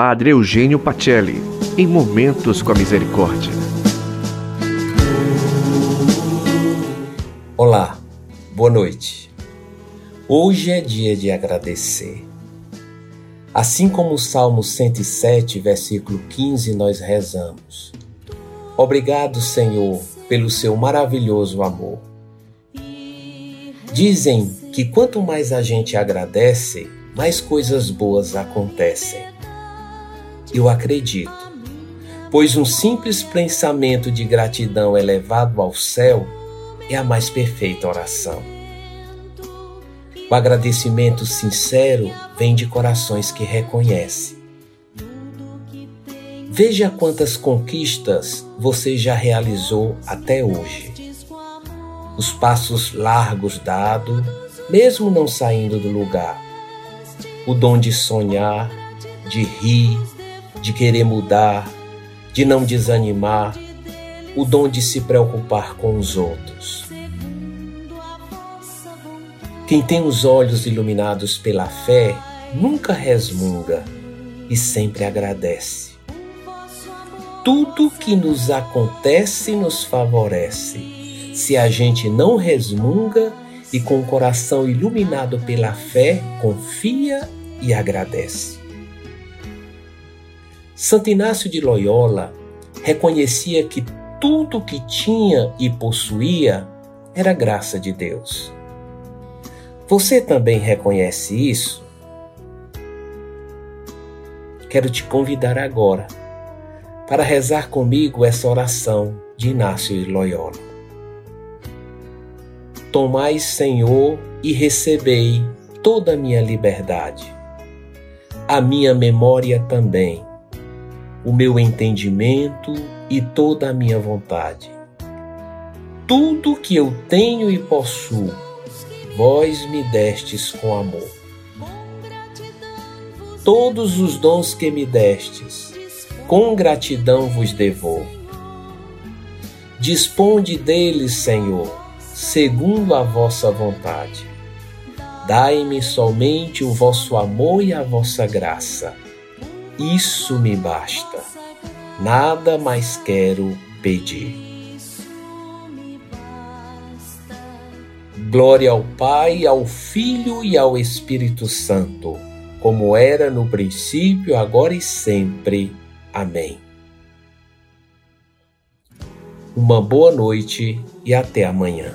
Padre Eugênio Pacelli, em Momentos com a Misericórdia. Olá, boa noite. Hoje é dia de agradecer. Assim como o Salmo 107, versículo 15, nós rezamos: Obrigado, Senhor, pelo seu maravilhoso amor. Dizem que quanto mais a gente agradece, mais coisas boas acontecem. Eu acredito, pois um simples pensamento de gratidão elevado ao céu é a mais perfeita oração. O agradecimento sincero vem de corações que reconhecem. Veja quantas conquistas você já realizou até hoje. Os passos largos dados, mesmo não saindo do lugar. O dom de sonhar, de rir, de querer mudar, de não desanimar, o dom de se preocupar com os outros. Quem tem os olhos iluminados pela fé nunca resmunga e sempre agradece. Tudo que nos acontece nos favorece, se a gente não resmunga e com o coração iluminado pela fé confia e agradece. Santo Inácio de Loyola reconhecia que tudo que tinha e possuía era graça de Deus. Você também reconhece isso? Quero te convidar agora para rezar comigo essa oração de Inácio de Loyola. Tomai, Senhor, e recebei toda a minha liberdade, a minha memória também, o meu entendimento e toda a minha vontade. Tudo que eu tenho e possuo, vós me destes com amor. Todos os dons que me destes, com gratidão vos devolvo. Disponde deles, Senhor, segundo a vossa vontade. Dai-me somente o vosso amor e a vossa graça. Isso me basta nada mais quero pedir. Glória ao Pai, ao Filho e ao Espírito Santo, como era no princípio, agora e sempre. Amém. Uma boa noite e até amanhã.